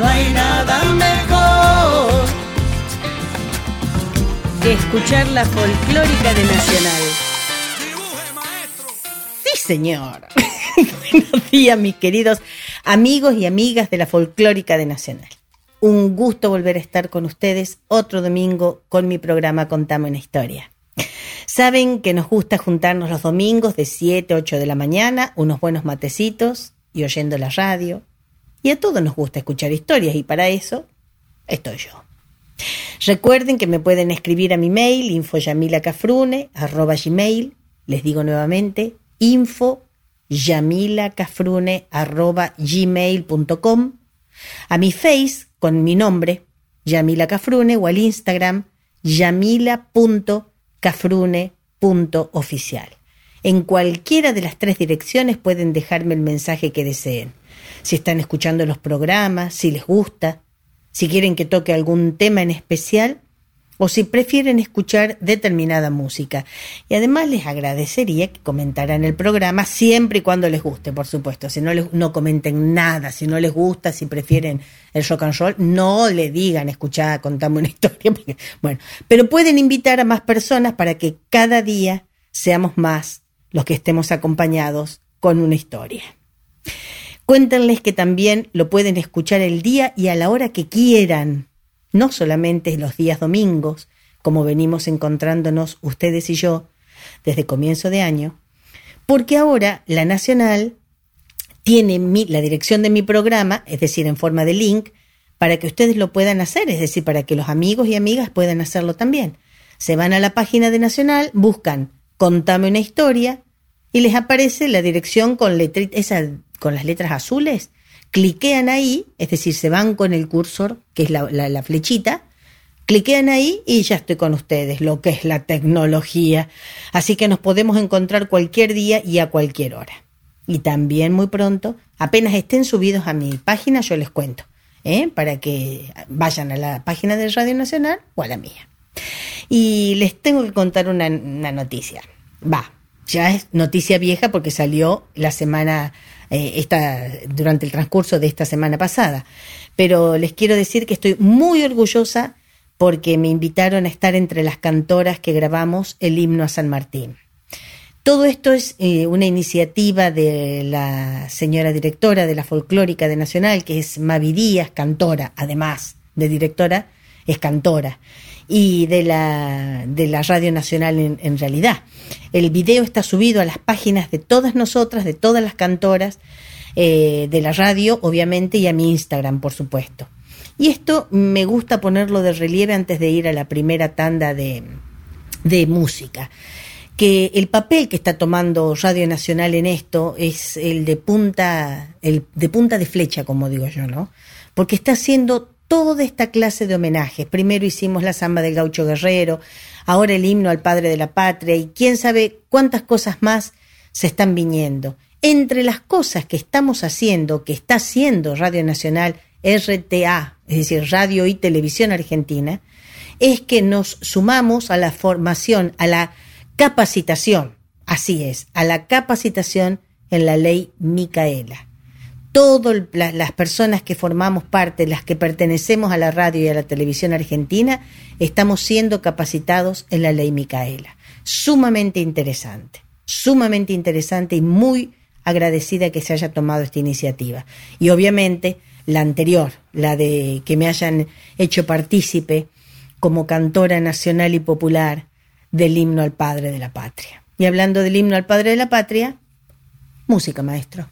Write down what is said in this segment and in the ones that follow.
No hay nada mejor. Que escuchar la folclórica de Nacional. Sí, señor. Buenos días, mis queridos amigos y amigas de la folclórica de Nacional. Un gusto volver a estar con ustedes otro domingo con mi programa Contame una historia. Saben que nos gusta juntarnos los domingos de 7 a 8 de la mañana, unos buenos matecitos y oyendo la radio. Y a todos nos gusta escuchar historias y para eso estoy yo. Recuerden que me pueden escribir a mi mail infoyamilacafrune. Les digo nuevamente info yamilacafrune arroba gmail.com. A mi face con mi nombre Yamila Cafrune o al Instagram yamila.cafrune.oficial. En cualquiera de las tres direcciones pueden dejarme el mensaje que deseen. Si están escuchando los programas, si les gusta, si quieren que toque algún tema en especial o si prefieren escuchar determinada música. Y además les agradecería que comentaran el programa siempre y cuando les guste, por supuesto. Si no, les, no comenten nada, si no les gusta, si prefieren el rock and roll, no le digan, escuchá, contame una historia. Porque, bueno, pero pueden invitar a más personas para que cada día seamos más los que estemos acompañados con una historia. Cuéntenles que también lo pueden escuchar el día y a la hora que quieran, no solamente los días domingos, como venimos encontrándonos ustedes y yo desde comienzo de año, porque ahora la Nacional tiene la dirección de mi programa, es decir, en forma de link, para que ustedes lo puedan hacer, es decir, para que los amigos y amigas puedan hacerlo también. Se van a la página de Nacional, buscan Contame una historia y les aparece la dirección con, letri- esa, con las letras azules. Cliquean ahí, es decir, se van con el cursor, que es la, flechita, cliquean ahí y ya estoy con ustedes, lo que es la tecnología. Así que nos podemos encontrar cualquier día y a cualquier hora. Y también muy pronto, apenas estén subidos a mi página, yo les cuento, ¿eh? para que vayan a la página de Radio Nacional o a la mía. Y les tengo que contar una noticia. Va, ya es noticia vieja porque salió la semana, eh, esta, durante el transcurso de esta semana pasada. Pero les quiero decir que estoy muy orgullosa porque me invitaron a estar entre las cantoras que grabamos el himno a San Martín. Todo esto es eh, una iniciativa de la señora directora de la Folclórica de Nacional, que es Mavi Díaz, cantora, además de directora, es cantora, y de la, de la Radio Nacional en, realidad. El video está subido a las páginas de todas nosotras, de todas las cantoras, eh, de la radio, obviamente, y a mi Instagram, por supuesto. Y esto me gusta ponerlo de relieve antes de ir a la primera tanda de, de música que el papel que está tomando Radio Nacional en esto es el de punta, el de punta de flecha, como digo yo, ¿no? Porque está haciendo toda esta clase de homenajes. Primero hicimos la samba del gaucho guerrero, ahora el himno al padre de la patria y quién sabe cuántas cosas más se están viniendo. Entre las cosas que estamos haciendo, que está haciendo Radio Nacional RTA, es decir, Radio y Televisión Argentina, es que nos sumamos a la formación, a la capacitación, así es, a la capacitación en la ley Micaela. Todas las personas que formamos parte, las que pertenecemos a la radio y a la televisión argentina, estamos siendo capacitados en la ley Micaela. Sumamente interesante, sumamente interesante y muy agradecida que se haya tomado esta iniciativa. Y obviamente la anterior, la de que me hayan hecho partícipe como cantora nacional y popular del himno al Padre de la Patria. Y hablando del himno al Padre de la Patria, música, maestro.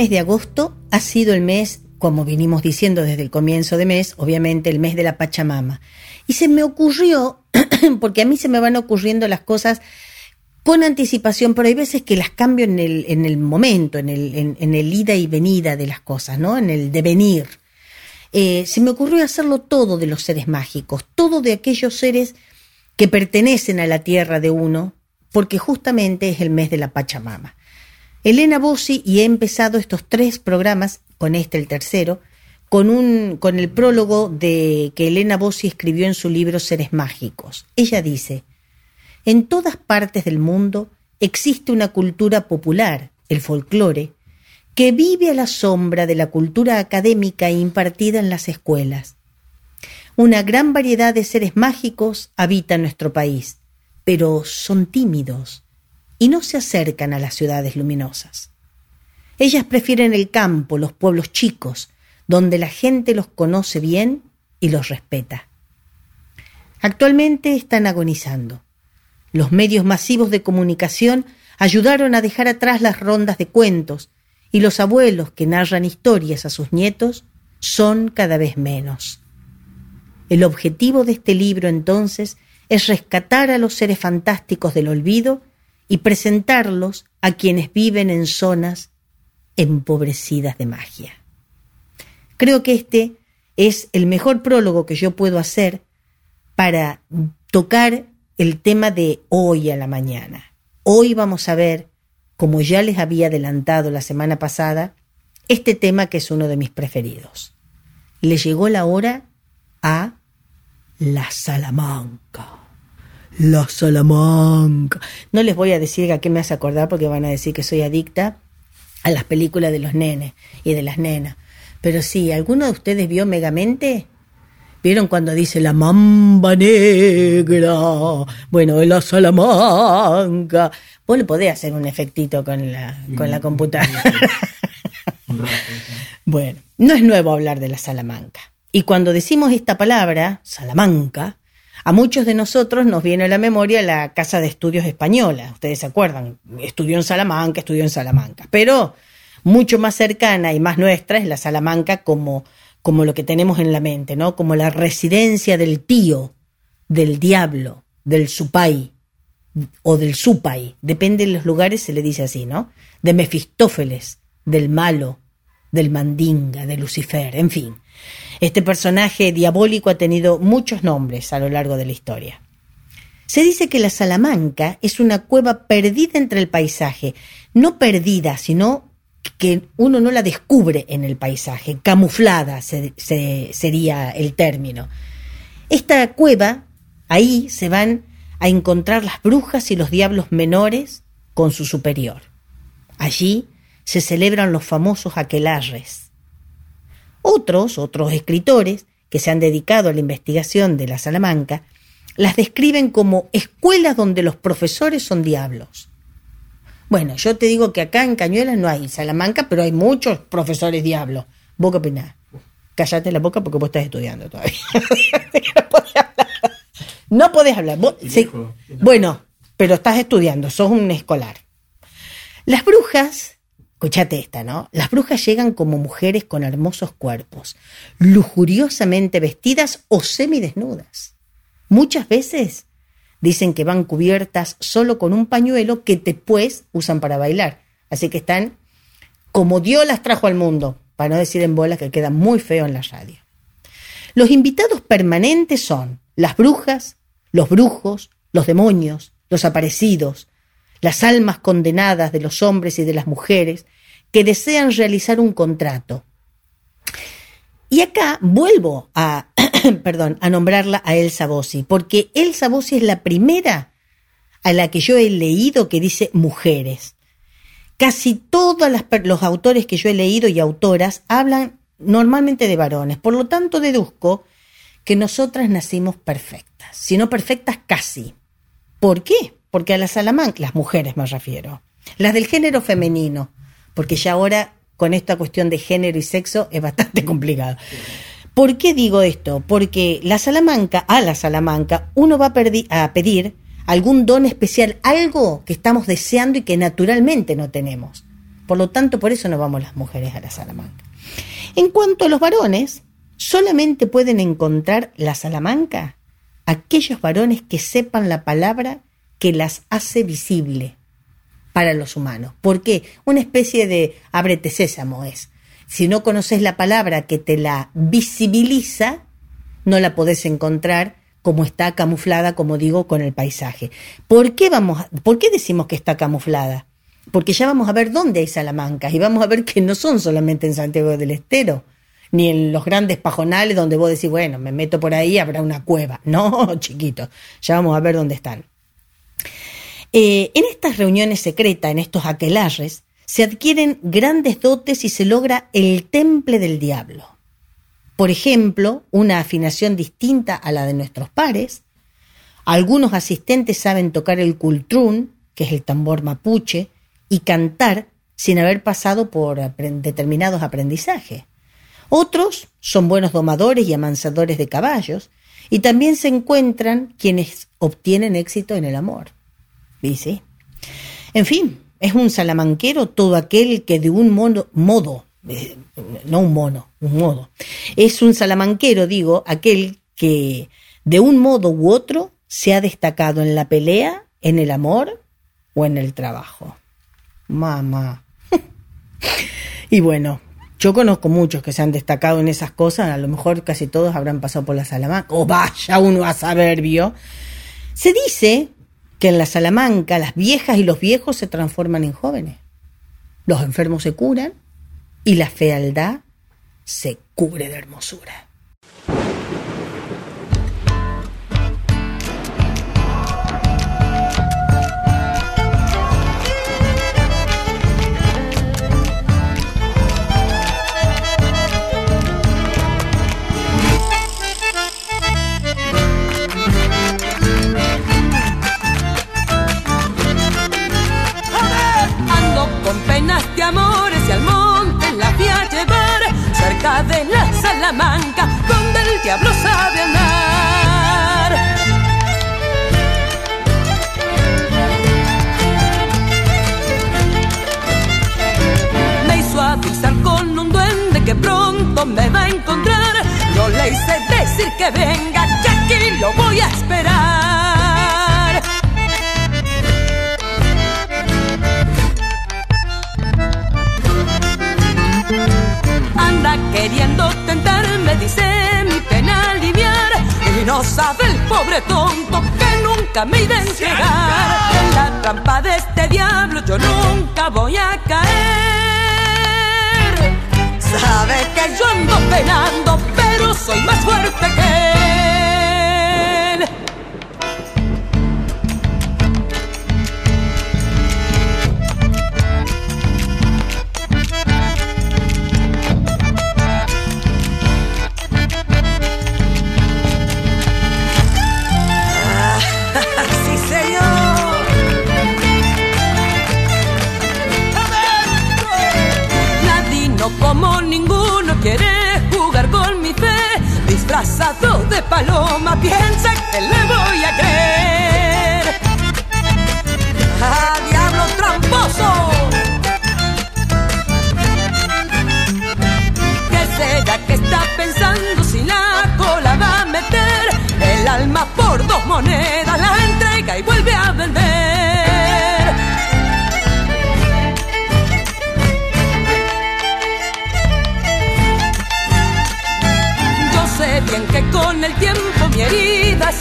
Mes de agosto ha sido el mes, como vinimos diciendo desde el comienzo de mes, obviamente el mes de la Pachamama. Y se me ocurrió, porque a mí se me van ocurriendo las cosas con anticipación, pero hay veces que las cambio en el, en el momento, en el, en, el ida y venida de las cosas, ¿no? En el devenir. Eh, se me ocurrió hacerlo todo de los seres mágicos, todo de aquellos seres que pertenecen a la tierra de uno, porque justamente es el mes de la Pachamama. Elena Bossi y he empezado estos tres programas, con este el tercero, con, un, con el prólogo de que Elena Bossi escribió en su libro Seres Mágicos. Ella dice, en todas partes del mundo existe una cultura popular, el folclore, que vive a la sombra de la cultura académica impartida en las escuelas. Una gran variedad de seres mágicos habita nuestro país, pero son tímidos y no se acercan a las ciudades luminosas. Ellas prefieren el campo, los pueblos chicos, donde la gente los conoce bien y los respeta. Actualmente están agonizando. Los medios masivos de comunicación ayudaron a dejar atrás las rondas de cuentos y los abuelos que narran historias a sus nietos son cada vez menos. El objetivo de este libro entonces es rescatar a los seres fantásticos del olvido y presentarlos a quienes viven en zonas empobrecidas de magia. Creo que este es el mejor prólogo que yo puedo hacer para tocar el tema de hoy a la mañana. Hoy vamos a ver, como ya les había adelantado la semana pasada, este tema que es uno de mis preferidos. Le llegó la hora a la Salamanca. La Salamanca. No les voy a decir a qué me hace acordar porque van a decir que soy adicta a las películas de los nenes y de las nenas. Pero sí, ¿alguno de ustedes vio Megamente? ¿Vieron cuando dice la mamba negra? Bueno, la Salamanca. Vos le podés hacer un efectito con la, con la computadora. bueno, no es nuevo hablar de la Salamanca. Y cuando decimos esta palabra, Salamanca, a muchos de nosotros nos viene a la memoria la Casa de Estudios Española. Ustedes se acuerdan, estudió en Salamanca, estudió en Salamanca. Pero mucho más cercana y más nuestra es la Salamanca como, como lo que tenemos en la mente, ¿no? Como la residencia del tío, del diablo, del supay o del supay. Depende de los lugares, se le dice así, ¿no? De Mefistófeles, del malo, del mandinga, de Lucifer, en fin. Este personaje diabólico ha tenido muchos nombres a lo largo de la historia. Se dice que la Salamanca es una cueva perdida entre el paisaje, no perdida, sino que uno no la descubre en el paisaje, camuflada sería el término. Esta cueva, ahí se van a encontrar las brujas y los diablos menores con su superior. Allí se celebran los famosos aquelarres, otros, otros escritores, que se han dedicado a la investigación de la Salamanca, las describen como escuelas donde los profesores son diablos. Bueno, yo te digo que acá en Cañuelas no hay Salamanca, pero hay muchos profesores diablos. ¿Vos qué opinás? Cállate la boca porque vos estás estudiando todavía. no podés hablar. Bueno, pero estás estudiando, sos un escolar. Las brujas Escuchate esta, ¿no? Las brujas llegan como mujeres con hermosos cuerpos, lujuriosamente vestidas o semidesnudas. Muchas veces dicen que van cubiertas solo con un pañuelo que después usan para bailar. Así que están como Dios las trajo al mundo, para no decir en bolas que queda muy feo en la radio. Los invitados permanentes son las brujas, los brujos, los demonios, los aparecidos, las almas condenadas de los hombres y de las mujeres que desean realizar un contrato. Y acá vuelvo a, perdón, a nombrarla a Elsa Bossi, porque Elsa Bossi es la primera a la que yo he leído que dice mujeres. Casi todos los autores que yo he leído y autoras hablan normalmente de varones, por lo tanto deduzco que nosotras nacimos perfectas, si no perfectas casi. ¿Por qué? Porque a las Salamanca, las mujeres me refiero, las del género femenino, porque ya ahora con esta cuestión de género y sexo es bastante complicado. ¿Por qué digo esto? Porque la Salamanca, a la Salamanca, uno va a, a pedir algún don especial, algo que estamos deseando y que naturalmente no tenemos. Por lo tanto, por eso no vamos las mujeres a la Salamanca. En cuanto a los varones, solamente pueden encontrar la Salamanca aquellos varones que sepan la palabra que las hace visible para los humanos. ¿Por qué? Una especie de ábrete sésamo es. Si no conoces la palabra que te la visibiliza, no la podés encontrar como está camuflada, como digo, con el paisaje. ¿Por qué, vamos ¿Por qué decimos que está camuflada? Porque ya vamos a ver dónde hay Salamancas y vamos a ver que no son solamente en Santiago del Estero, ni en los grandes pajonales donde vos decís, bueno, me meto por ahí, habrá una cueva. No, chiquito, ya vamos a ver dónde están. Eh, en estas reuniones secretas, en estos aquelarres, se adquieren grandes dotes y se logra el temple del diablo. por ejemplo, una afinación distinta a la de nuestros pares. Algunos asistentes saben tocar el cultrún, que es el tambor mapuche, y cantar sin haber pasado por determinados aprendizajes. Otros son buenos domadores y amansadores de caballos, y también se encuentran quienes obtienen éxito en el amor. Dice. En fin, es un salamanquero todo aquel que de un modo, eh, no un mono, un modo, es un salamanquero, digo, aquel que de un modo u otro se ha destacado en la pelea, en el amor o en el trabajo. Mamá. y bueno, yo conozco muchos que se han destacado en esas cosas, a lo mejor casi todos habrán pasado por la Salamanca, o vaya uno a saber, vio. Se dice que en la Salamanca las viejas y los viejos se transforman en jóvenes, los enfermos se curan y la fealdad se cubre de hermosura.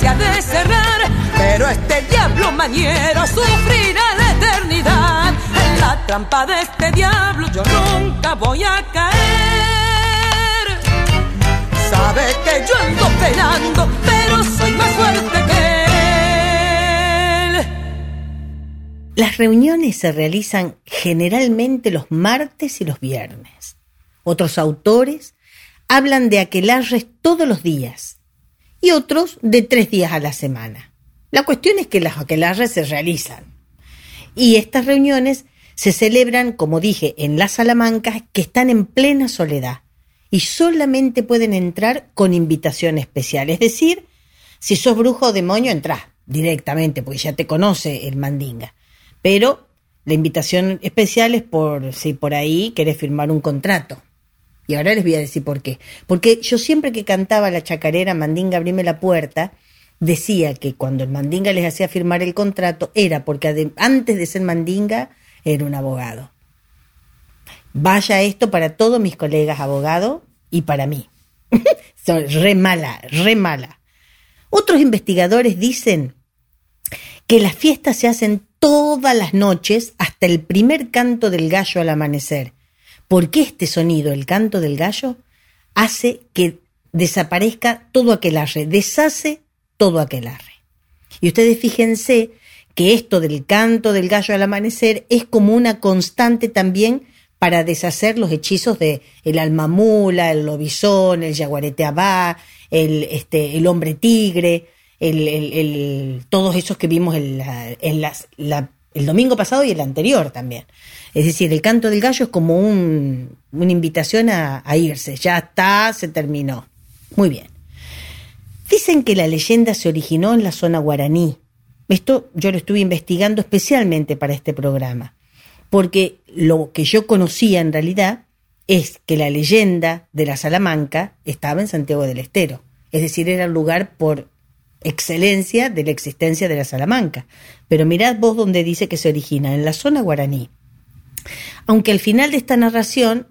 Ha de cerrar, pero este diablo mañero sufrirá la eternidad. En la trampa de este diablo yo nunca voy a caer. Sabe que yo ando penando, pero soy más fuerte que él. Las reuniones se realizan generalmente los martes y los viernes. Otros autores hablan de aquelarres todos los días y otros de tres días a la semana. La cuestión es que las aquelarres se realizan. Y estas reuniones se celebran, como dije, en las Salamancas que están en plena soledad y solamente pueden entrar con invitación especial. Es decir, si sos brujo o demonio, entrás directamente, porque ya te conoce el mandinga. Pero la invitación especial es por si por ahí querés firmar un contrato. Y ahora les voy a decir por qué. Porque yo siempre que cantaba la chacarera Mandinga, abrime la puerta, decía que cuando el Mandinga les hacía firmar el contrato era porque antes de ser Mandinga era un abogado. Vaya esto para todos mis colegas abogados y para mí. Son re mala, re mala. Otros investigadores dicen que las fiestas se hacen todas las noches hasta el primer canto del gallo al amanecer porque este sonido, el canto del gallo, hace que desaparezca todo aquel arre, deshace todo aquel arre. Y ustedes fíjense que esto del canto del gallo al amanecer es como una constante también para deshacer los hechizos de el almamula, el lobizón, el yaguarete abá, el, este, el hombre tigre, el, el- el- todos esos que vimos en la- en las- la- el domingo pasado y el anterior también. Es decir, el canto del gallo es como un- una invitación a, irse. Ya está, se terminó. Muy bien. Dicen que la leyenda se originó en la zona guaraní. Esto yo lo estuve investigando especialmente para este programa, porque lo que yo conocía en realidad es que la leyenda de la Salamanca estaba en Santiago del Estero, es decir, era el lugar por excelencia de la existencia de la Salamanca. Pero mirad vos donde dice que se origina, en la zona guaraní. Aunque al final de esta narración,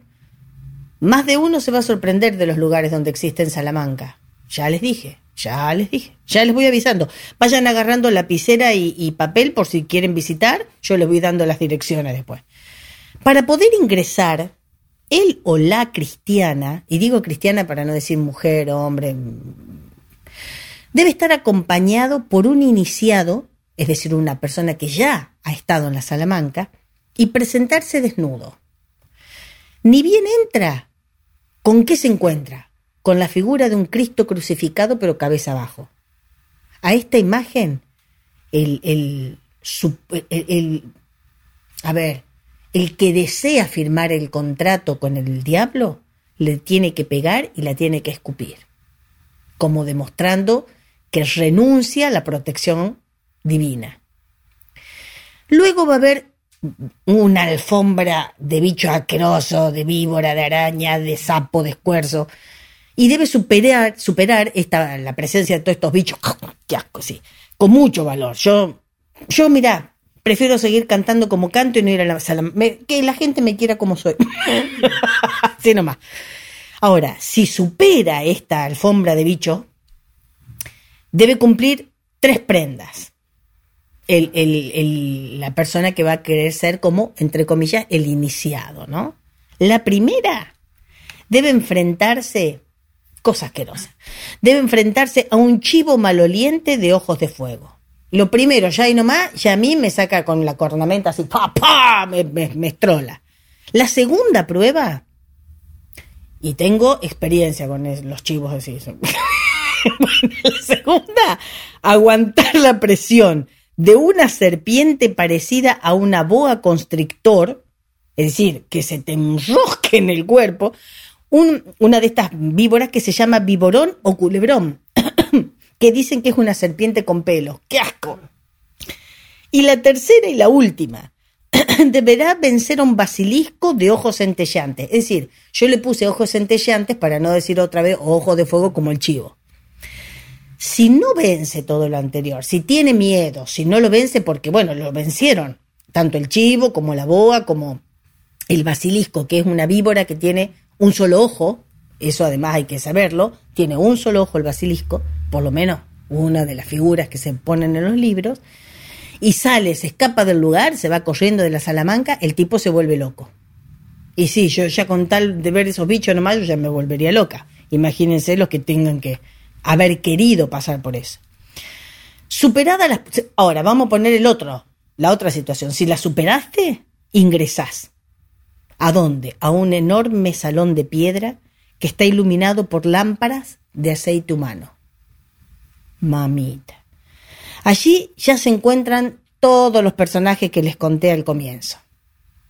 más de uno se va a sorprender de los lugares donde existe en Salamanca. Ya les dije, ya les dije, ya les voy avisando. Vayan agarrando lapicera y, y papel por si quieren visitar, yo les voy dando las direcciones después. Para poder ingresar, él o la cristiana, y digo cristiana para no decir mujer, hombre, debe estar acompañado por un iniciado, es decir, una persona que ya ha estado en la Salamanca, y presentarse desnudo. Ni bien entra, ¿con qué se encuentra? Con la figura de un Cristo crucificado pero cabeza abajo. A esta imagen, el, el, a ver, el que desea firmar el contrato con el diablo, le tiene que pegar y la tiene que escupir, como demostrando que renuncia a la protección divina. Luego va a haber una alfombra de bicho asqueroso, de víbora, de araña, de sapo, de escuerzo, y debe superar, superar esta, la presencia de todos estos bichos, qué asco, sí, con mucho valor. Yo, yo, mira, prefiero seguir cantando como canto y no ir a la sala, me- que la gente me quiera como soy. Así nomás. Ahora, si supera esta alfombra de bicho, debe cumplir tres prendas. La persona que va a querer ser como, entre comillas, el iniciado, ¿no? La primera debe enfrentarse, cosa asquerosa, debe enfrentarse a un chivo maloliente de ojos de fuego. Lo primero, ya ahí nomás, ya a mí me saca con la cornamenta así, pa, pa, me, me, estrola. La segunda prueba, y tengo experiencia con los chivos así. la segunda, aguantar la presión de una serpiente parecida a una boa constrictor, es decir, que se te enrosque en el cuerpo, un- una de estas víboras que se llama viborón o culebrón, que dicen que es una serpiente con pelos. ¡Qué asco! Y la tercera y la última, deberá vencer a un basilisco de ojos centellantes. Es decir, yo le puse ojos centellantes para no decir otra vez ojos de fuego como el chivo. Si no vence todo lo anterior, si tiene miedo, si no lo vence porque, bueno, lo vencieron, tanto el chivo como la boa, como el basilisco, que es una víbora que tiene un solo ojo, eso además hay que saberlo, tiene un solo ojo el basilisco, por lo menos una de las figuras que se ponen en los libros, y sale, se escapa del lugar, se va corriendo de la Salamanca, el tipo se vuelve loco. Y sí, yo ya con tal de ver esos bichos nomás, yo ya me volvería loca. Imagínense los que tengan que haber querido pasar por eso. Superada las... Ahora, vamos a poner el otro, la otra situación. Si la superaste, ingresás. ¿A dónde? A un enorme salón de piedra que está iluminado por lámparas de aceite humano. Mamita. Allí ya se encuentran todos los personajes que les conté al comienzo.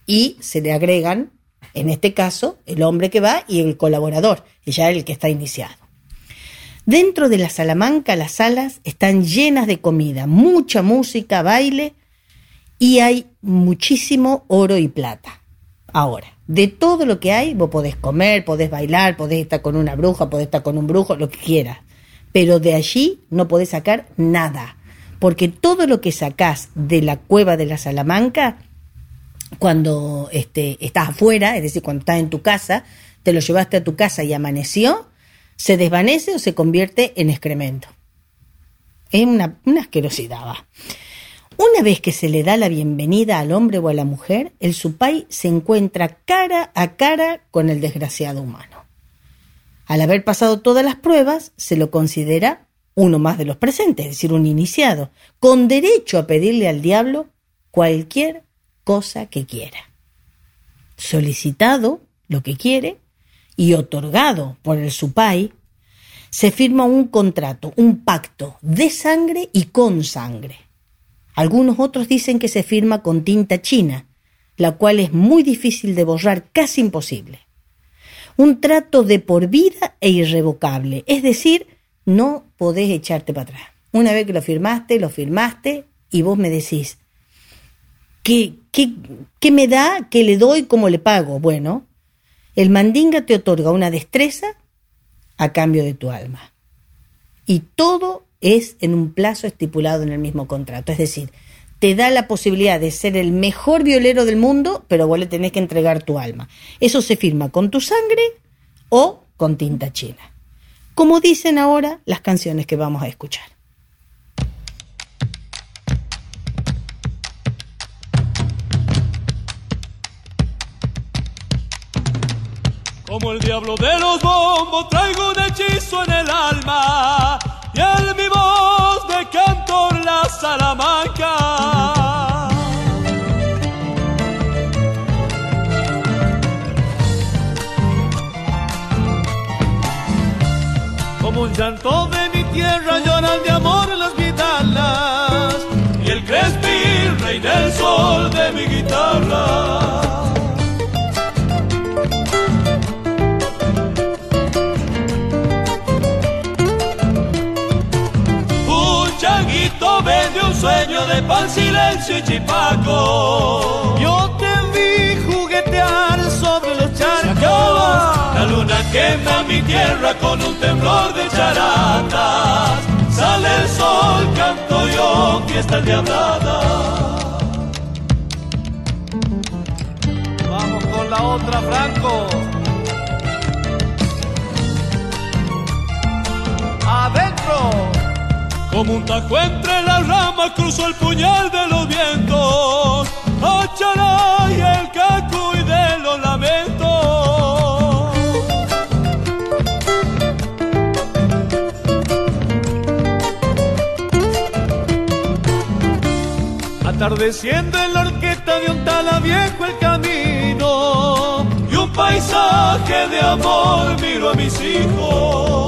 Y se le agregan, en este caso, el hombre que va y el colaborador, y ya el que está iniciado. Dentro de la Salamanca las salas están llenas de comida, mucha música, baile y hay muchísimo oro y plata. Ahora, de todo lo que hay, vos podés comer, podés bailar, podés estar con una bruja, podés estar con un brujo, lo que quieras. Pero de allí no podés sacar nada. Porque todo lo que sacás de la cueva de la Salamanca, cuando este, estás afuera, es decir, cuando estás en tu casa, te lo llevaste a tu casa y amaneció, se desvanece o se convierte en excremento. Es una, una asquerosidad, va. Una vez que se le da la bienvenida al hombre o a la mujer, el supay se encuentra cara a cara con el desgraciado humano. Al haber pasado todas las pruebas, se lo considera uno más de los presentes, es decir, un iniciado, con derecho a pedirle al diablo cualquier cosa que quiera. solicitado lo que quiere y otorgado por el supay, se firma un contrato, un pacto de sangre y con sangre. Algunos otros dicen que se firma con tinta china, la cual es muy difícil de borrar, casi imposible. Un trato de por vida e irrevocable, es decir, no podés echarte para atrás. Una vez que lo firmaste, lo firmaste y vos me decís, ¿qué, qué, qué me da? ¿Qué le doy? ¿Cómo le pago? Bueno, el mandinga te otorga una destreza a cambio de tu alma. Y todo es en un plazo estipulado en el mismo contrato. Es decir, te da la posibilidad de ser el mejor violero del mundo, pero vos le tenés que entregar tu alma. Eso se firma con tu sangre o con tinta china. Como dicen ahora las canciones que vamos a escuchar. Como el diablo de los bombos traigo un hechizo en el alma y en mi voz de cantor la Salamanca. Como un llanto de mi tierra lloran de amor las guitarras y el crespi, rey del sol de mi guitarra. Sueño de pan, silencio y chipaco. Yo te vi juguetear sobre los charcos. La luna quema mi tierra con un temblor de charatas. Sale el sol, canto yo, fiesta diablada. Vamos con la otra, Franco. Como un tajo entre las ramas cruzó el puñal de los vientos, Achará y el caco y de los lamentos. Atardeciendo en la orquesta de un tala viejo el camino y un paisaje de amor miro a mis hijos.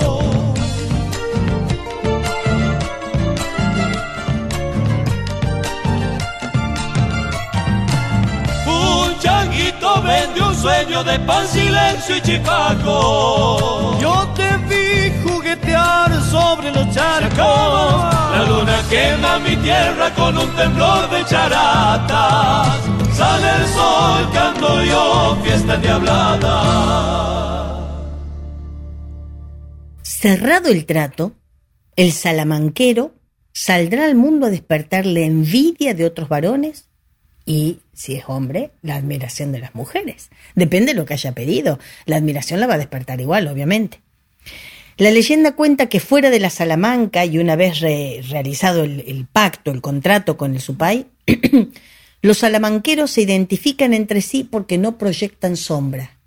Changuito vende un sueño de pan, silencio y chipaco. Yo te vi juguetear sobre los charcos. La luna quema mi tierra con un temblor de charatas. Sale el sol, canto yo, fiesta diablada. Cerrado el trato, el salamanquero saldrá al mundo a despertar la envidia de otros varones y, si es hombre, la admiración de las mujeres. Depende de lo que haya pedido. La admiración la va a despertar igual, obviamente. La leyenda cuenta que fuera de la Salamanca y una vez realizado el, pacto, el contrato con el Supay, los salamanqueros se identifican entre sí porque no proyectan sombra.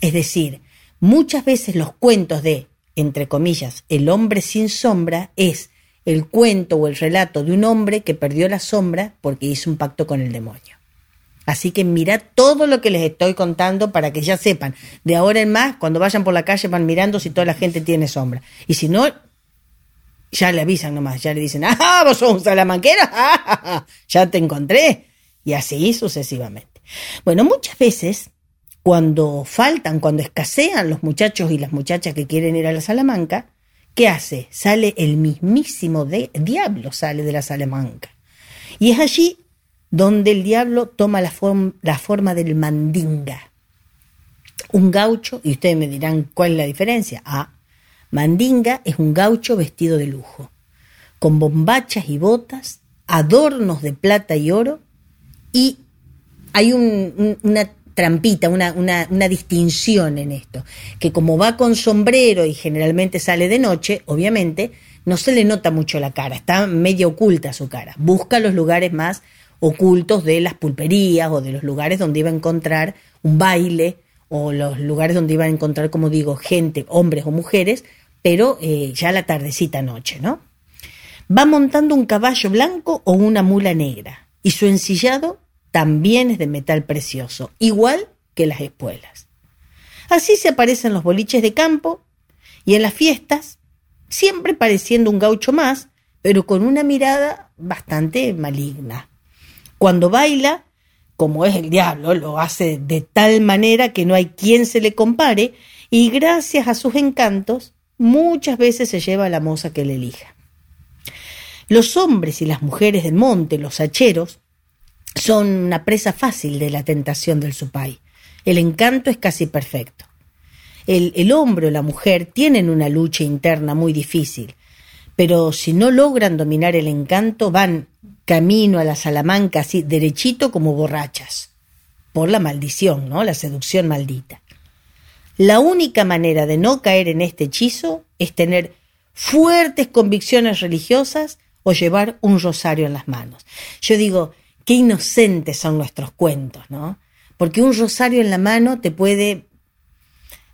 Es decir, muchas veces los cuentos de, entre comillas, el hombre sin sombra es el cuento o el relato de un hombre que perdió la sombra porque hizo un pacto con el demonio. Así que mirad todo lo que les estoy contando para que ya sepan. De ahora en más, cuando vayan por la calle van mirando si toda la gente tiene sombra. Y si no, ya le avisan nomás, ya le dicen, ¡ah, vos sos un salamanquero! ¡Ah, ya te encontré! Y así sucesivamente. Bueno, muchas veces, cuando faltan, cuando escasean los muchachos y las muchachas que quieren ir a la Salamanca, ¿qué hace? Sale el mismísimo de, diablo, sale de la Salamanca. Y es allí donde el diablo toma la, forma del mandinga. Un gaucho, y ustedes me dirán cuál es la diferencia. Ah, mandinga es un gaucho vestido de lujo, con bombachas y botas, adornos de plata y oro, y hay un, una trampita, una, una, una, distinción en esto, que como va con sombrero y generalmente sale de noche, obviamente, no se le nota mucho la cara, está medio oculta su cara. Busca los lugares más ocultos de las pulperías o de los lugares donde iba a encontrar un baile o los lugares donde iba a encontrar, como digo, gente, hombres o mujeres, pero eh, ya la tardecita noche, ¿no? Va montando un caballo blanco o una mula negra y su ensillado también es de metal precioso, igual que las espuelas. Así se aparecen los boliches de campo y en las fiestas, siempre pareciendo un gaucho más, pero con una mirada bastante maligna. Cuando baila, como es el diablo, lo hace de tal manera que no hay quien se le compare y gracias a sus encantos muchas veces se lleva a la moza que le elija. Los hombres y las mujeres del monte, los hacheros, son una presa fácil de la tentación del supay. El encanto es casi perfecto. El, el hombre o la mujer tienen una lucha interna muy difícil, pero si no logran dominar el encanto van camino a la Salamanca así derechito como borrachas, por la maldición, ¿no? La seducción maldita. La única manera de no caer en este hechizo es tener fuertes convicciones religiosas o llevar un rosario en las manos. Yo digo, qué inocentes son nuestros cuentos, ¿no? Porque un rosario en la mano te puede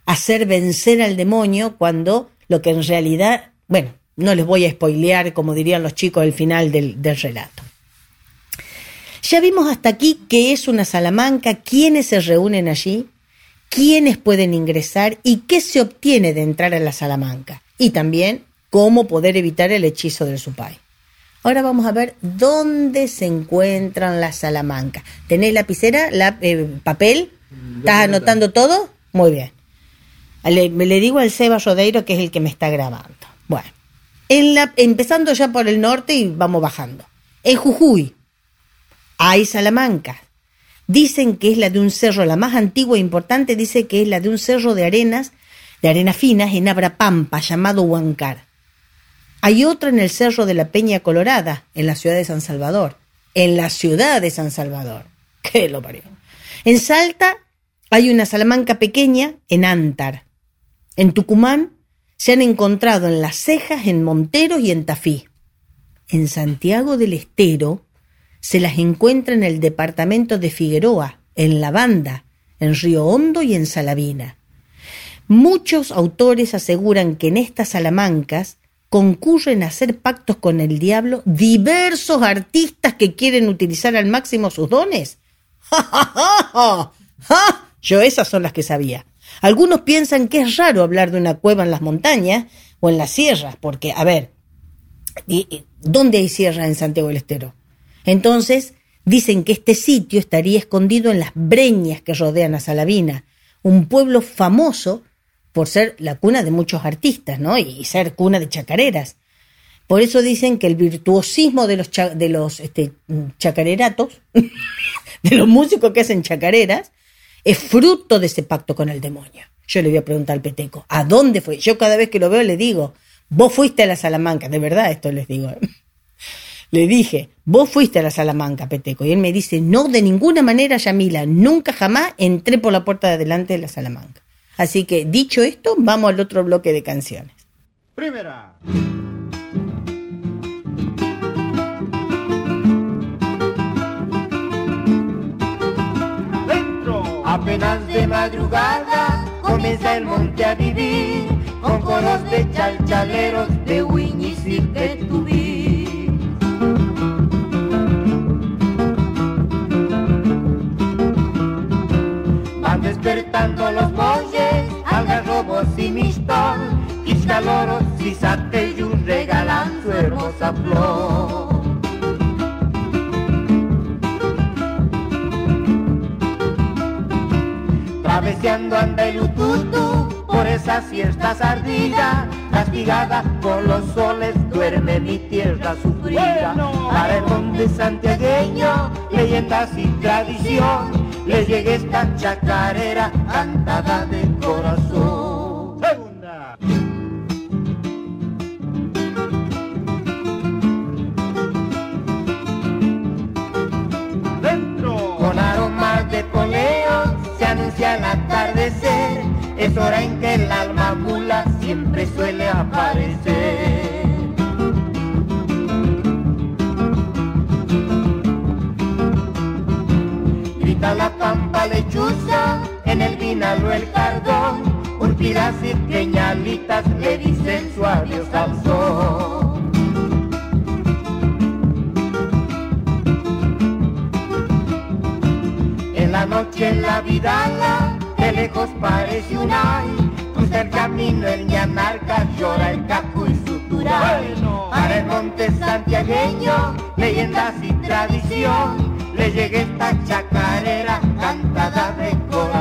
hacer vencer al demonio cuando lo que en realidad, bueno, no les voy a spoilear, como dirían los chicos, el final del, del relato. Ya vimos hasta aquí qué es una Salamanca, quiénes se reúnen allí, quiénes pueden ingresar y qué se obtiene de entrar a la Salamanca. Y también cómo poder evitar el hechizo del supay. Ahora vamos a ver dónde se encuentran las Salamanca. ¿Tenés lapicera, la, eh, papel? ¿Estás anotando todo? Muy bien. Le, le digo al Seba Rodeiro que es el que me está grabando. Bueno, en la, empezando ya por el norte y vamos bajando. En Jujuy hay Salamanca. Dicen que es la de un cerro, la más antigua e importante dice que es la de un cerro de arenas, de arenas finas en Abrapampa, llamado Huancar. Hay otra en el Cerro de la Peña Colorada, en la ciudad de San Salvador. En la ciudad de San Salvador. ¿Qué lo parió? En Salta hay una Salamanca pequeña en Antar. En Tucumán se han encontrado en Las Cejas, en Monteros y en Tafí. En Santiago del Estero se las encuentra en el departamento de Figueroa, en La Banda, en Río Hondo y en Salavina. Muchos autores aseguran que en estas salamancas concurren a hacer pactos con el diablo diversos artistas que quieren utilizar al máximo sus dones. ¡Ja, ja, ja! Yo esas son las que sabía. Algunos piensan que es raro hablar de una cueva en las montañas o en las sierras, porque, a ver, ¿dónde hay sierra en Santiago del Estero? Entonces, dicen que este sitio estaría escondido en las breñas que rodean a Salavina, un pueblo famoso por ser la cuna de muchos artistas, ¿no? Y ser cuna de chacareras. Por eso dicen que el virtuosismo de los, de los este, chacareratos, de los músicos que hacen chacareras, es fruto de ese pacto con el demonio. Yo le voy a preguntar al peteco, ¿a dónde fue? Yo cada vez que lo veo le digo, vos fuiste a la Salamanca, de verdad esto les digo. Le dije, vos fuiste a la Salamanca, Peteco. Y él me dice, no, de ninguna manera, Yamila, nunca jamás entré por la puerta de adelante de la Salamanca. Así que, dicho esto, vamos al otro bloque de canciones. Primera. Dentro. Apenas de madrugada comienza el monte a vivir con coros de chalchaleros de Wiñis y Petubí. Despertando los boyes, algarrobos y mistón, quiscaloros y sateyus regalan su hermosa flor. Traveseando anda el ututu por esa siesta ardilla, castigada por los soles duerme mi tierra sufrida. Para el monte santiagueño, leyendas y tradición, le llegue esta chacarera cantada de corazón. Segunda. Dentro. Con aromas de poleo se anuncia el atardecer, es hora en que el alma mula siempre suele aparecer. La pampa lechuza, en el vinalo el cardón, urpidas y peñalitas le dicen su adiós al sol. la vidala, de lejos parece un ay. Cruza el camino el ñanarca, llora el cacu y su turay. Para el monte santiagueño, leyendas y tradición, le llega esta chacarera cantada de corazón.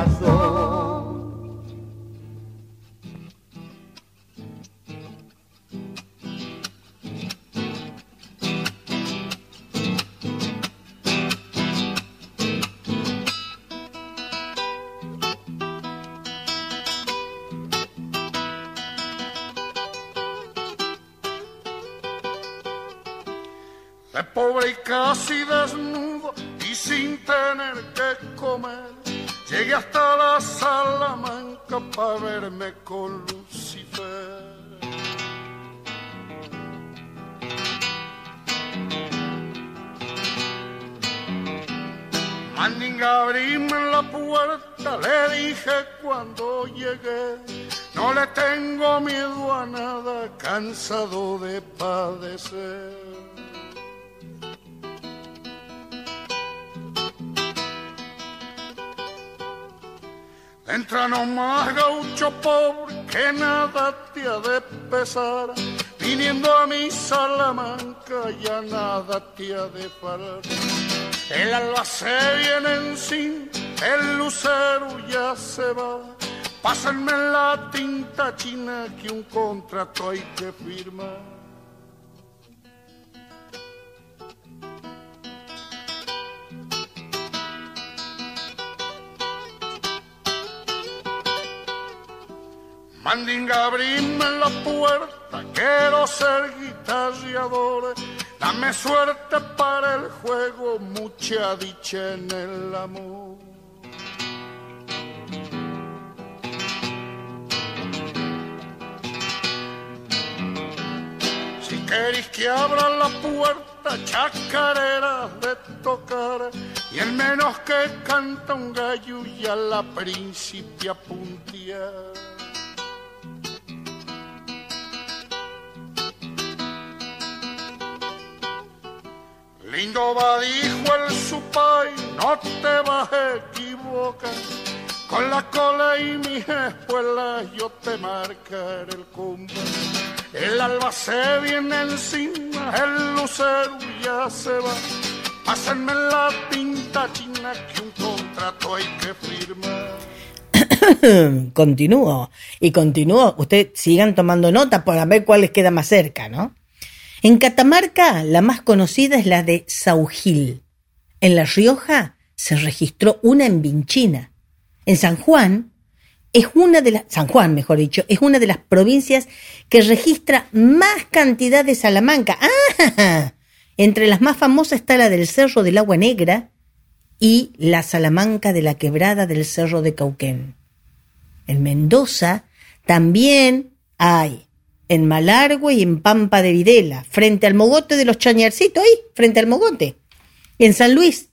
Para verme con Lucifer. Mandinga, abrime la puerta, le dije cuando llegué. No le tengo miedo a nada, cansado de padecer. Entra nomás gaucho pobre que nada te ha de pesar. Viniendo a mi Salamanca ya nada te ha de parar. El alba se viene encima, el lucero ya se va. Pásenme la tinta china que un contrato hay que firmar. Mandinga, abrime la puerta, quiero ser guitarreador. Dame suerte para el juego, mucha dicha en el amor. Si queréis que abra la puerta, chacarera de tocar, y el menos que canta un gallo y a la principia puntear. Lindo va, dijo el supay, no te vas a equivocar. Con la cola y mis espuelas yo te marcaré el combo. El alba se viene encima, el lucero ya se va. Pásenme la tinta china que un contrato hay que firmar. continúo y continúo. Ustedes sigan tomando nota para ver cuál les queda más cerca, ¿no? En Catamarca, la más conocida es la de Saugil. En La Rioja se registró una en Vinchina. En San Juan, es una de las, San Juan, mejor dicho, es una de las provincias que registra más cantidad de Salamanca. ¡Ah! Entre las más famosas está la del Cerro del Agua Negra y la Salamanca de la Quebrada del Cerro de Cauquén. En Mendoza también hay en Malargüe y en Pampa de Videla, frente al mogote de los Chañarcitos, ahí, frente al mogote. En San Luis,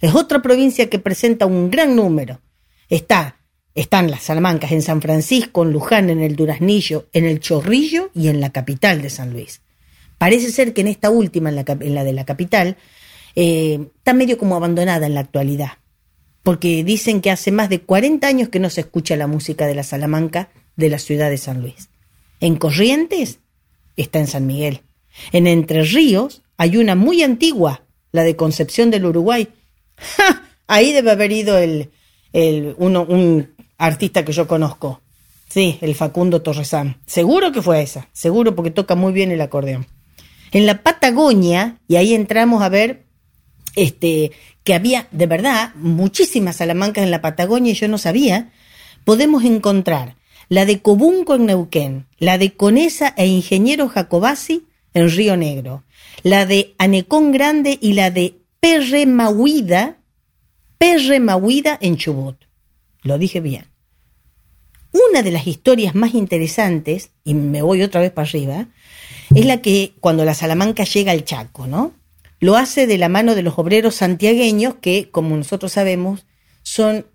es otra provincia que presenta un gran número. Está, están las Salamancas en San Francisco, en Luján, en el Duraznillo, en el Chorrillo y en la capital de San Luis. Parece ser que en esta última, en la, en la de la capital, eh, está medio como abandonada en la actualidad, porque dicen que hace más de 40 años que no se escucha la música de la Salamanca de la ciudad de San Luis. En Corrientes está en San Miguel. En Entre Ríos hay una muy antigua, la de Concepción del Uruguay. ¡Ja! Ahí debe haber ido el, uno, un artista que yo conozco. Sí, el Facundo Torresán. Seguro que fue esa, seguro porque toca muy bien el acordeón. En la Patagonia, y ahí entramos a ver este, que había de verdad muchísimas salamancas en la Patagonia y yo no sabía, podemos encontrar la de Cobunco en Neuquén, la de Conesa e Ingeniero Jacobasi en Río Negro, la de Anecón Grande y la de Perremahuida, Perremahuida en Chubut. Lo dije bien. Una de las historias más interesantes, y me voy otra vez para arriba, es la que cuando la Salamanca llega al Chaco, ¿no? Lo hace de la mano de los obreros santiagueños que, como nosotros sabemos, son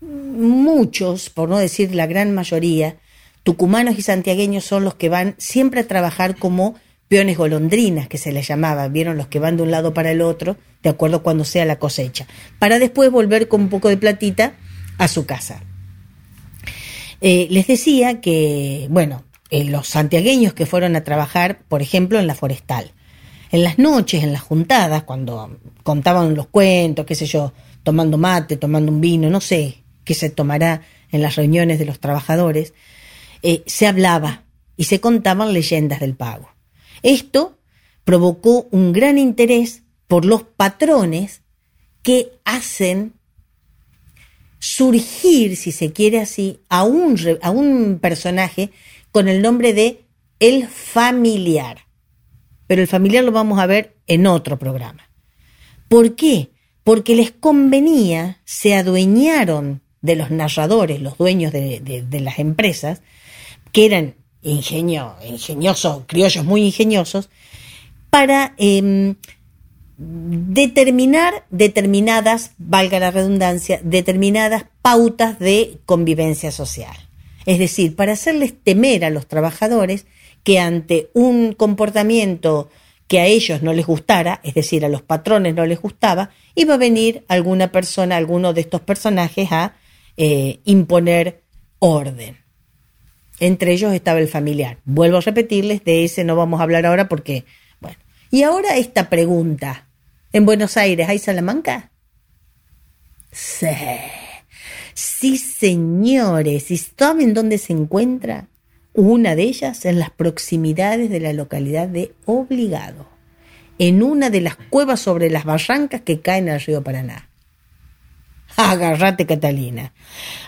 muchos, por no decir la gran mayoría, tucumanos y santiagueños son los que van siempre a trabajar como peones golondrinas que se les llamaba, vieron los que van de un lado para el otro, de acuerdo cuando sea la cosecha, para después volver con un poco de platita a su casa. Eh, les decía que, bueno, eh, los santiagueños que fueron a trabajar, por ejemplo, en la forestal, en las noches, en las juntadas, cuando contaban los cuentos, qué sé yo, tomando mate, tomando un vino, no sé qué se tomará en las reuniones de los trabajadores, eh, se hablaba y se contaban leyendas del pago. Esto provocó un gran interés por los patrones que hacen surgir, si se quiere así, a un, a un personaje con el nombre de El Familiar. Pero el familiar lo vamos a ver en otro programa. ¿Por qué? Porque les convenía, se adueñaron de los narradores, los dueños de, las empresas, que eran ingenio, ingeniosos, criollos muy ingeniosos, para em, determinar determinadas, valga la redundancia, determinadas pautas de convivencia social. Es decir, para hacerles temer a los trabajadores que ante un comportamiento que a ellos no les gustara, es decir, a los patrones no les gustaba, iba a venir alguna persona, alguno de estos personajes a eh, imponer orden. Entre ellos estaba el familiar. Vuelvo a repetirles, de ese no vamos a hablar ahora porque, bueno. Y ahora esta pregunta. ¿En Buenos Aires hay Salamanca? Sí. Sí, señores. ¿Y saben dónde se encuentra? Una de ellas en las proximidades de la localidad de Obligado, en una de las cuevas sobre las barrancas que caen al río Paraná. Agarrate, Catalina.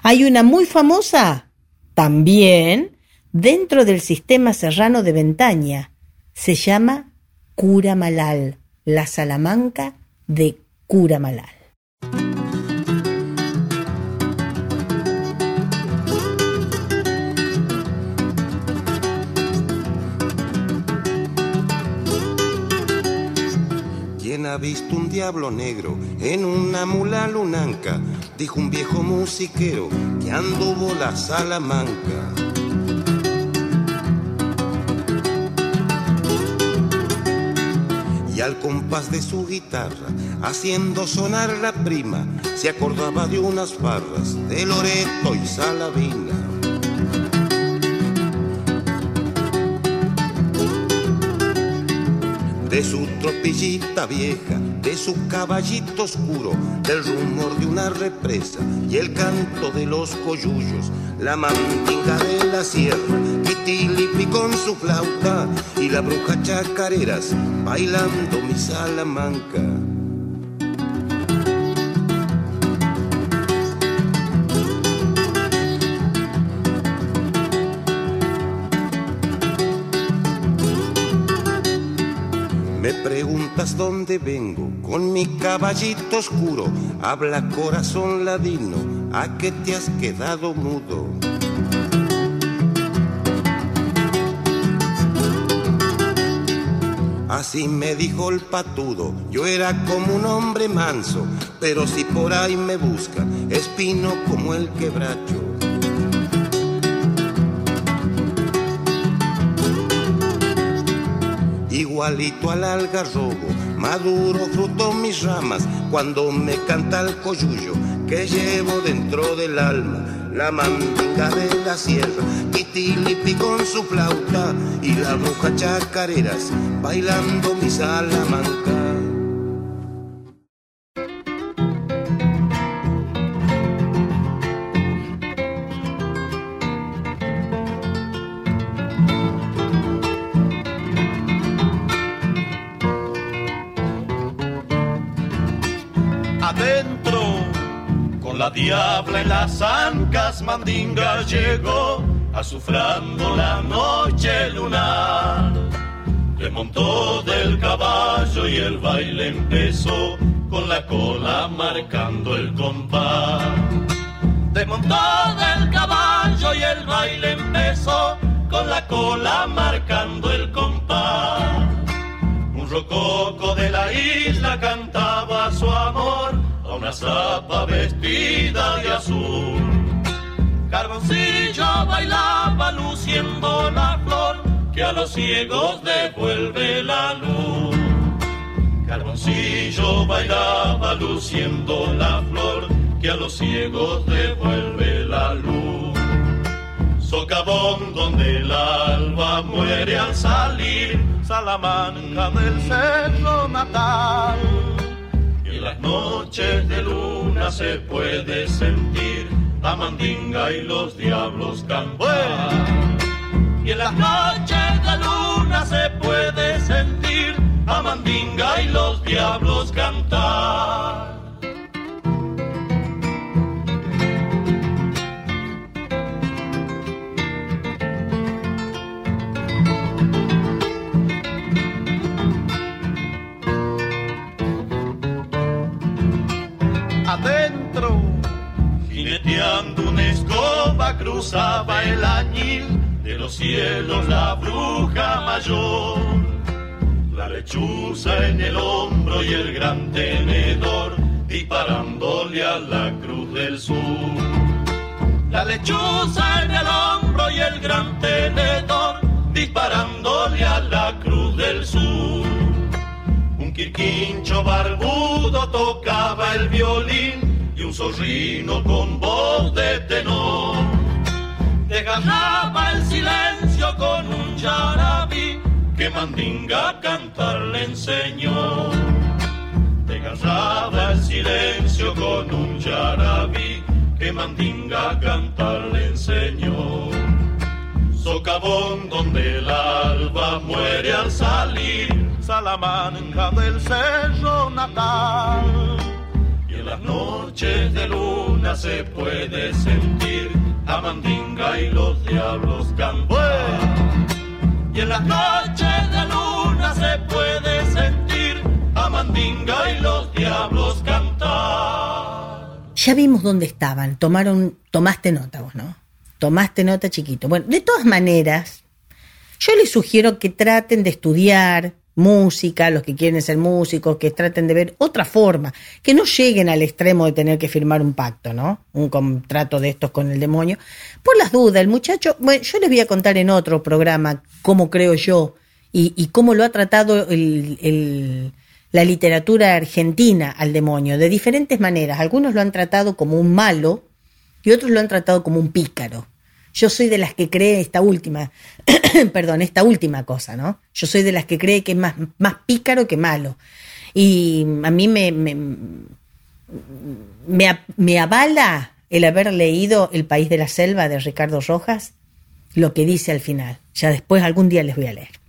Hay una muy famosa también dentro del sistema serrano de Ventaña. Se llama Cura Malal, la Salamanca de Cura ha visto un diablo negro en una mula lunanca? Dijo un viejo musiquero que anduvo la Salamanca. Y al compás de su guitarra, haciendo sonar la prima, se acordaba de unas farras de Loreto y Salavina. De su tropillita vieja, de su caballito oscuro, del rumor de una represa y el canto de los coyullos, la mandinga de la sierra, Tilipi con su flauta y la bruja chacareras bailando mi salamanca. Preguntas dónde vengo con mi caballito oscuro. Habla corazón ladino, ¿a qué te has quedado mudo? Así me dijo el patudo, yo era como un hombre manso, pero si por ahí me busca, espino como el quebracho. Igualito al algarrobo, maduro fruto mis ramas, cuando me canta el coyuyo que llevo dentro del alma, la mandinga de la sierra, Kitilipi con su flauta y la bruja chacareras, bailando mi salamanca. Diabla en las ancas mandinga llegó, azufrando la noche lunar. Le del caballo y el baile empezó, con la cola marcando el compás. Desmontó del caballo y el baile empezó, con la cola marcando el compás. Un rococo de la isla cantaba su amor una zapa vestida de azul. Carboncillo bailaba luciendo la flor que a los ciegos devuelve la luz. Carboncillo bailaba luciendo la flor que a los ciegos devuelve la luz. Socavón donde el alba muere al salir, Salamanca del cerro natal. Y en las noches de luna se puede sentir la mandinga y los diablos cantar. Y en las noches de luna se puede sentir a mandinga y los diablos cantar. Jineteando una escoba cruzaba el añil de los cielos la bruja mayor. La lechuza en el hombro y el gran tenedor disparándole a la cruz del sur. La lechuza en el hombro y el gran tenedor disparándole a la cruz del sur. Un quirquincho barbudo tocaba el violín y un zorrino con voz de tenor desgarraba el silencio con un yarabí que Mandinga cantar le enseñó. Desgarraba el silencio con un yarabí que Mandinga cantar le enseñó. Socavón donde el alba muere al salir, Salamanca del cerro natal. Noches de luna se puede sentir a Mandinga y los diablos cantar. Y en las noches de luna se puede sentir a Mandinga y los diablos cantar. Ya vimos dónde estaban, tomaron, tomaste nota vos, ¿no? Tomaste nota chiquito. Bueno, de todas maneras, yo les sugiero que traten de estudiar música, los que quieren ser músicos, que traten de ver otra forma, que no lleguen al extremo de tener que firmar un pacto, ¿no? Un contrato de estos con el demonio. Por las dudas, el muchacho, bueno, yo les voy a contar en otro programa cómo creo yo y, cómo lo ha tratado el, la literatura argentina al demonio, de diferentes maneras. Algunos lo han tratado como un malo y otros lo han tratado como un pícaro. Yo soy de las que cree esta última, perdón, esta última cosa, ¿no? Yo soy de las que cree que es más, más pícaro que malo. Y a mí me, me, avala el haber leído El País de la Selva de Ricardo Rojas, lo que dice al final. Ya después algún día les voy a leer.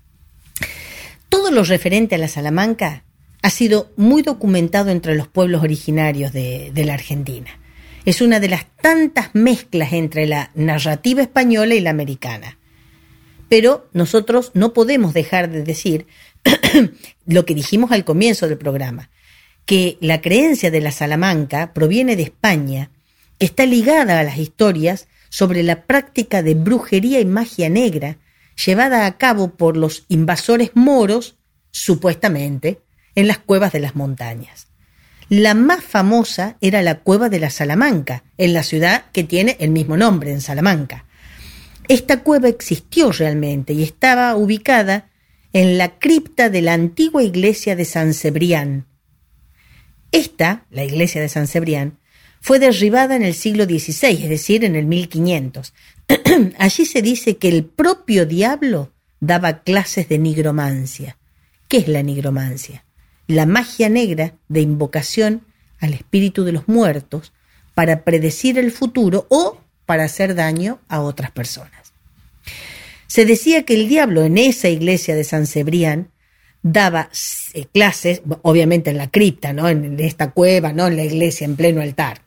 Todo lo referente a la Salamanca ha sido muy documentado entre los pueblos originarios de la Argentina es una de las tantas mezclas entre la narrativa española y la americana. Pero nosotros no podemos dejar de decir lo que dijimos al comienzo del programa, que la creencia de la Salamanca proviene de España, está ligada a las historias sobre la práctica de brujería y magia negra llevada a cabo por los invasores moros, supuestamente, en las cuevas de las montañas. La más famosa era la cueva de la Salamanca, en la ciudad que tiene el mismo nombre, en Salamanca. Esta cueva existió realmente y estaba ubicada en la cripta de la antigua iglesia de San Cebrián. Esta, la iglesia de San Cebrián, fue derribada en el siglo XVI, es decir, en el 1500. Allí se dice que el propio diablo daba clases de nigromancia. ¿Qué es la nigromancia? La magia negra de invocación al espíritu de los muertos para predecir el futuro o para hacer daño a otras personas. Se decía que el diablo en esa iglesia de San Cebrián daba eh, clases, obviamente en la cripta, ¿no? en esta cueva, ¿no? en la iglesia, en pleno altar.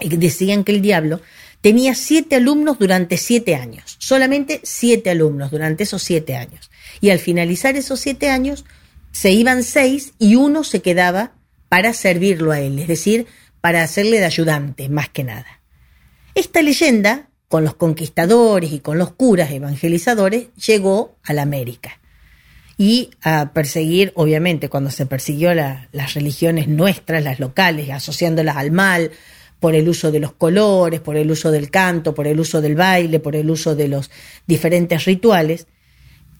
Y decían que el diablo tenía siete alumnos durante siete años, solamente siete alumnos durante esos siete años. Y al finalizar esos siete años, se iban seis y uno se quedaba para servirlo a él, es decir, para hacerle de ayudante, más que nada. Esta leyenda, con los conquistadores y con los curas evangelizadores, llegó a la América. Y a perseguir, obviamente, cuando se persiguió las religiones nuestras, las locales, asociándolas al mal, por el uso de los colores, por el uso del canto, por el uso del baile, por el uso de los diferentes rituales,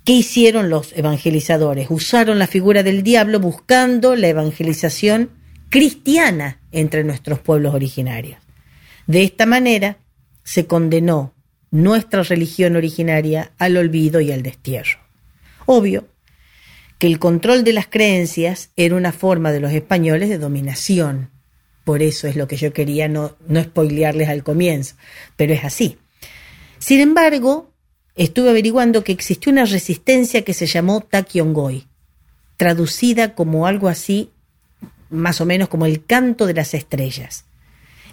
¿Qué hicieron los evangelizadores? Usaron la figura del diablo buscando la evangelización cristiana entre nuestros pueblos originarios. De esta manera se condenó nuestra religión originaria al olvido y al destierro. Obvio que el control de las creencias era una forma de los españoles de dominación. Por eso es lo que yo quería no, no spoilearles al comienzo, pero es así. Sin embargo, estuve averiguando que existió una resistencia que se llamó Takyongoy, traducida como algo así, más o menos como el canto de las estrellas.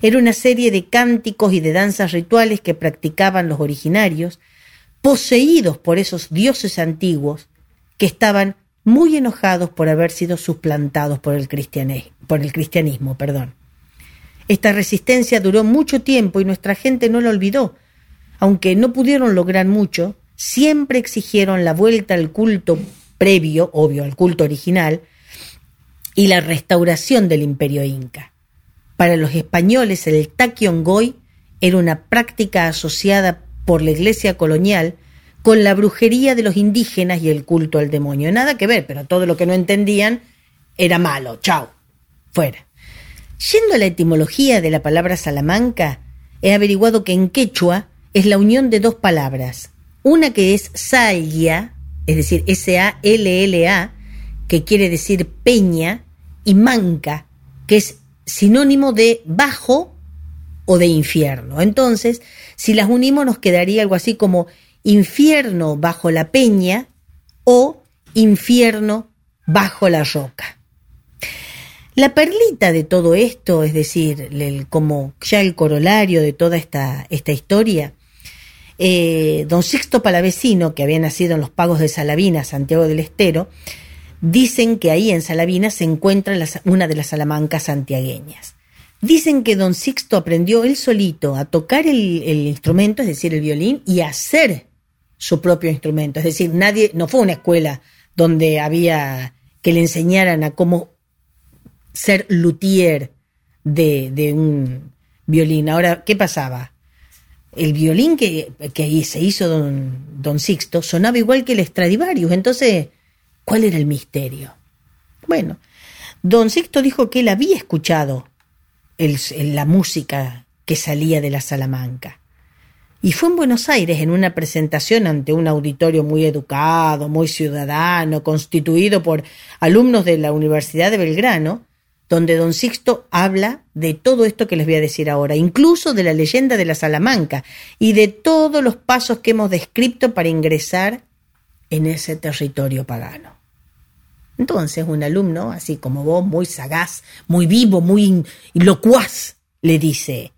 Era una serie de cánticos y de danzas rituales que practicaban los originarios, poseídos por esos dioses antiguos que estaban muy enojados por haber sido suplantados por el, por el cristianismo. Perdón. Esta resistencia duró mucho tiempo y nuestra gente no la olvidó. Aunque no pudieron lograr mucho, siempre exigieron la vuelta al culto previo, obvio, al culto original, y la restauración del imperio inca. Para los españoles el Goy era una práctica asociada por la iglesia colonial con la brujería de los indígenas y el culto al demonio. Nada que ver, pero todo lo que no entendían era malo. Chao. Fuera. Yendo a la etimología de la palabra Salamanca, he averiguado que en quechua es la unión de dos palabras. Una que es Salya, es decir, S-A-L-L-A, que quiere decir peña, y manca, que es sinónimo de bajo o de infierno. Entonces, si las unimos nos quedaría algo así como infierno bajo la peña o infierno bajo la roca. La perlita de todo esto, es decir, como ya el corolario de toda esta, esta historia, eh, don Sixto Palavecino, que había nacido en los pagos de Salavina, Santiago del Estero, Dicen que ahí en Salavina se encuentra una de las salamancas santiagueñas. Dicen que don Sixto aprendió él solito a tocar el, instrumento, es decir, el violín, y a hacer su propio instrumento. Es decir, nadie, no fue una escuela donde había que le enseñaran a cómo ser luthier de un violín. Ahora, ¿qué pasaba? El violín que, que se hizo don, don Sixto sonaba igual que el Stradivarius, entonces ¿Cuál era el misterio? Bueno, don Sixto dijo que él había escuchado la música que salía de la Salamanca. Y fue en Buenos Aires en una presentación ante un auditorio muy educado, muy ciudadano, constituido por alumnos de la Universidad de Belgrano, donde don Sixto habla de todo esto que les voy a decir ahora, incluso de la leyenda de la Salamanca y de todos los pasos que hemos descrito para ingresar en ese territorio pagano. Entonces un alumno, así como vos, muy sagaz, muy vivo, muy locuaz, le dice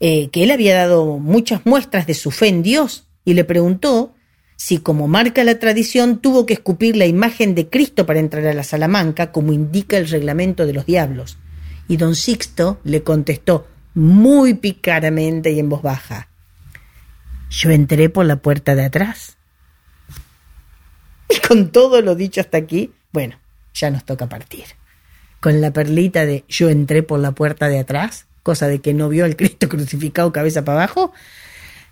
eh, que él había dado muchas muestras de su fe en Dios y le preguntó si, como marca la tradición, tuvo que escupir la imagen de Cristo para entrar a la Salamanca, como indica el reglamento de los diablos. Y don Sixto le contestó muy picaramente y en voz baja, yo entré por la puerta de atrás. Y con todo lo dicho hasta aquí, bueno, ya nos toca partir. Con la perlita de yo entré por la puerta de atrás, cosa de que no vio al Cristo crucificado cabeza para abajo,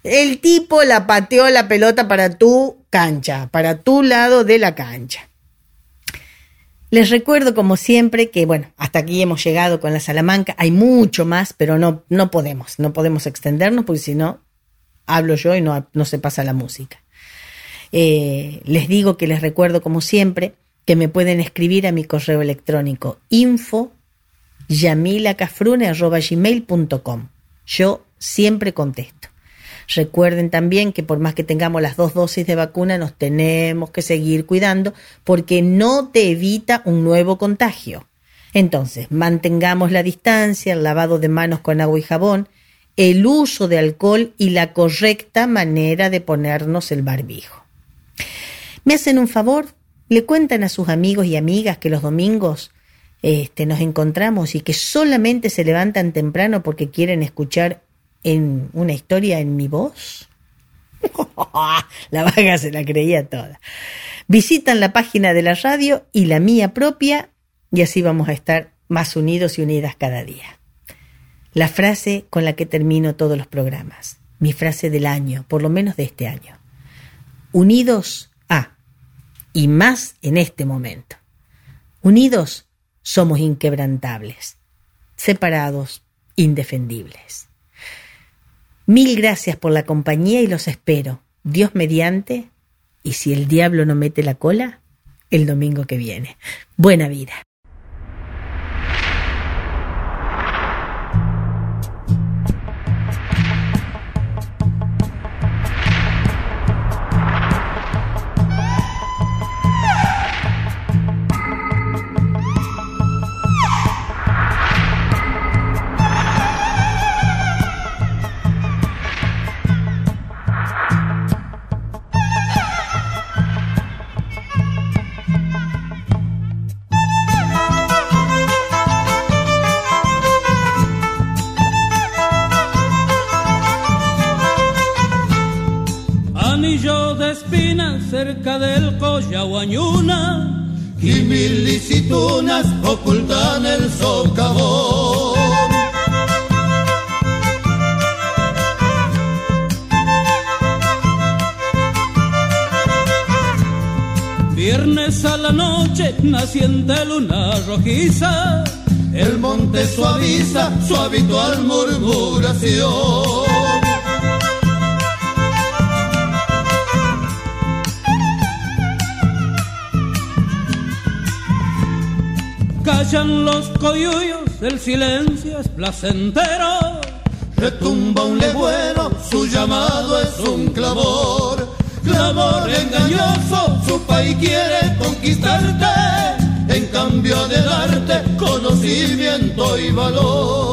el tipo la pateó la pelota para tu cancha, para tu lado de la cancha. Les recuerdo, como siempre, que bueno, hasta aquí hemos llegado con la Salamanca. Hay mucho más, pero no, no podemos, no podemos extendernos porque si no, hablo yo y no, no se pasa la música. Eh, les digo que les recuerdo, como siempre, que me pueden escribir a mi correo electrónico info gmail.com. Yo siempre contesto. Recuerden también que por más que tengamos las dos dosis de vacuna, nos tenemos que seguir cuidando porque no te evita un nuevo contagio. Entonces, mantengamos la distancia, el lavado de manos con agua y jabón, el uso de alcohol y la correcta manera de ponernos el barbijo. ¿Me hacen un favor? Le cuentan a sus amigos y amigas que los domingos este, nos encontramos y que solamente se levantan temprano porque quieren escuchar en una historia en mi voz. la vaga se la creía toda. Visitan la página de la radio y la mía propia y así vamos a estar más unidos y unidas cada día. La frase con la que termino todos los programas, mi frase del año, por lo menos de este año. Unidos y más en este momento. Unidos somos inquebrantables, separados indefendibles. Mil gracias por la compañía y los espero, Dios mediante, y si el diablo no mete la cola, el domingo que viene. Buena vida. Su habitual murmuración. Callan los coyuyos, el silencio es placentero. Retumba un legüero, su llamado es un clamor. Clamor engañoso, su país quiere conquistarte, en cambio de darte conocimiento y valor.